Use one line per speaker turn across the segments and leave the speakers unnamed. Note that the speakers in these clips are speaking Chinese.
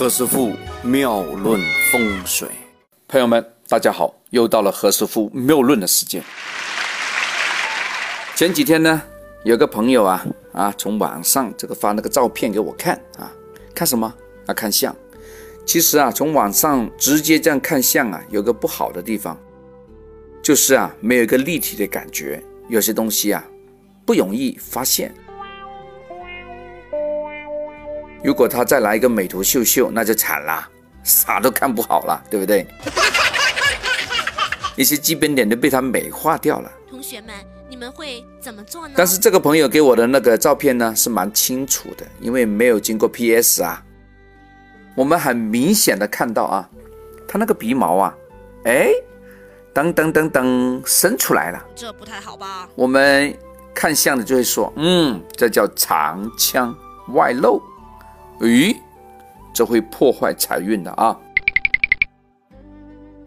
何师傅妙论风水，朋友们，大家好，又到了何师傅妙论的时间。前几天呢，有个朋友啊啊，从网上这个发那个照片给我看啊，看什么啊？看相。其实啊，从网上直接这样看相啊，有个不好的地方，就是啊，没有一个立体的感觉，有些东西啊，不容易发现。如果他再来一个美图秀秀，那就惨了，啥都看不好了，对不对？一些基本点都被他美化掉了。
同学们，你们会怎么做呢？
但是这个朋友给我的那个照片呢，是蛮清楚的，因为没有经过 PS 啊，我们很明显的看到啊，他那个鼻毛啊，哎，噔噔噔噔伸出来了，
这不太好吧？
我们看相的就会说，嗯，这叫长腔外露。咦，这会破坏财运的啊！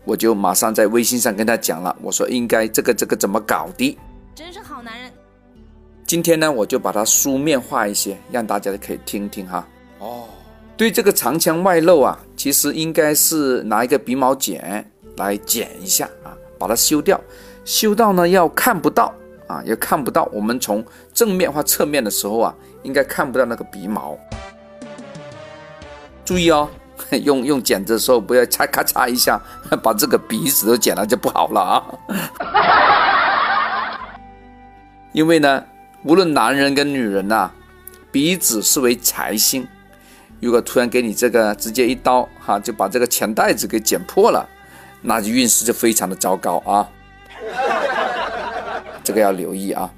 我就马上在微信上跟他讲了，我说应该这个这个怎么搞的？
真是好男人。
今天呢，我就把它书面化一些，让大家可以听听哈。哦，对这个长腔外露啊，其实应该是拿一个鼻毛剪来剪一下啊，把它修掉，修到呢要看不到啊，要看不到。我们从正面或侧面的时候啊，应该看不到那个鼻毛。注意哦，用用剪子的时候不要嚓咔嚓一下，把这个鼻子都剪了就不好了啊。因为呢，无论男人跟女人呐，鼻子是为财星，如果突然给你这个直接一刀哈，就把这个钱袋子给剪破了，那就运势就非常的糟糕啊。这个要留意啊。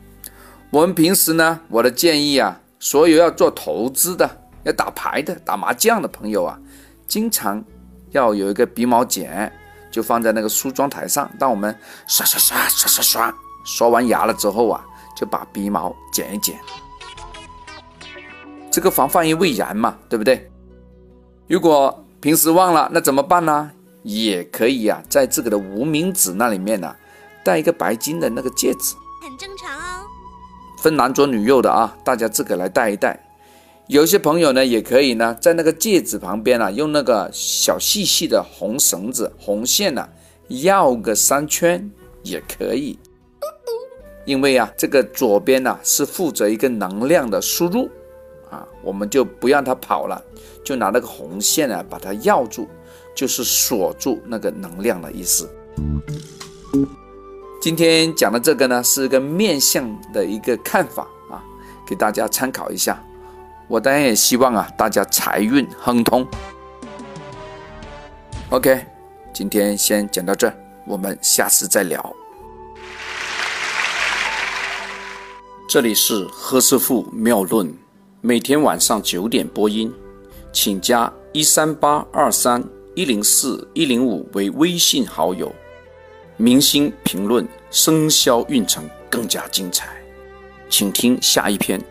我们平时呢，我的建议啊，所有要做投资的。要打牌的、打麻将的朋友啊，经常要有一个鼻毛剪，就放在那个梳妆台上。当我们刷刷刷刷刷刷刷完牙了之后啊，就把鼻毛剪一剪，这个防范于未然嘛，对不对？如果平时忘了，那怎么办呢？也可以啊，在自个的无名指那里面呢，戴一个白金的那个戒指，
很正常哦。
分男左女右的啊，大家自个来戴一戴。有些朋友呢，也可以呢，在那个戒指旁边呢，用那个小细细的红绳子、红线呢，绕个三圈也可以。因为啊，这个左边呢是负责一个能量的输入啊，我们就不让它跑了，就拿那个红线呢把它绕住，就是锁住那个能量的意思。今天讲的这个呢，是一个面相的一个看法啊，给大家参考一下。我当然也希望啊，大家财运亨通。OK，今天先讲到这，我们下次再聊。这里是何师傅妙论，每天晚上九点播音，请加一三八二三一零四一零五为微信好友。明星评论生肖运程更加精彩，请听下一篇。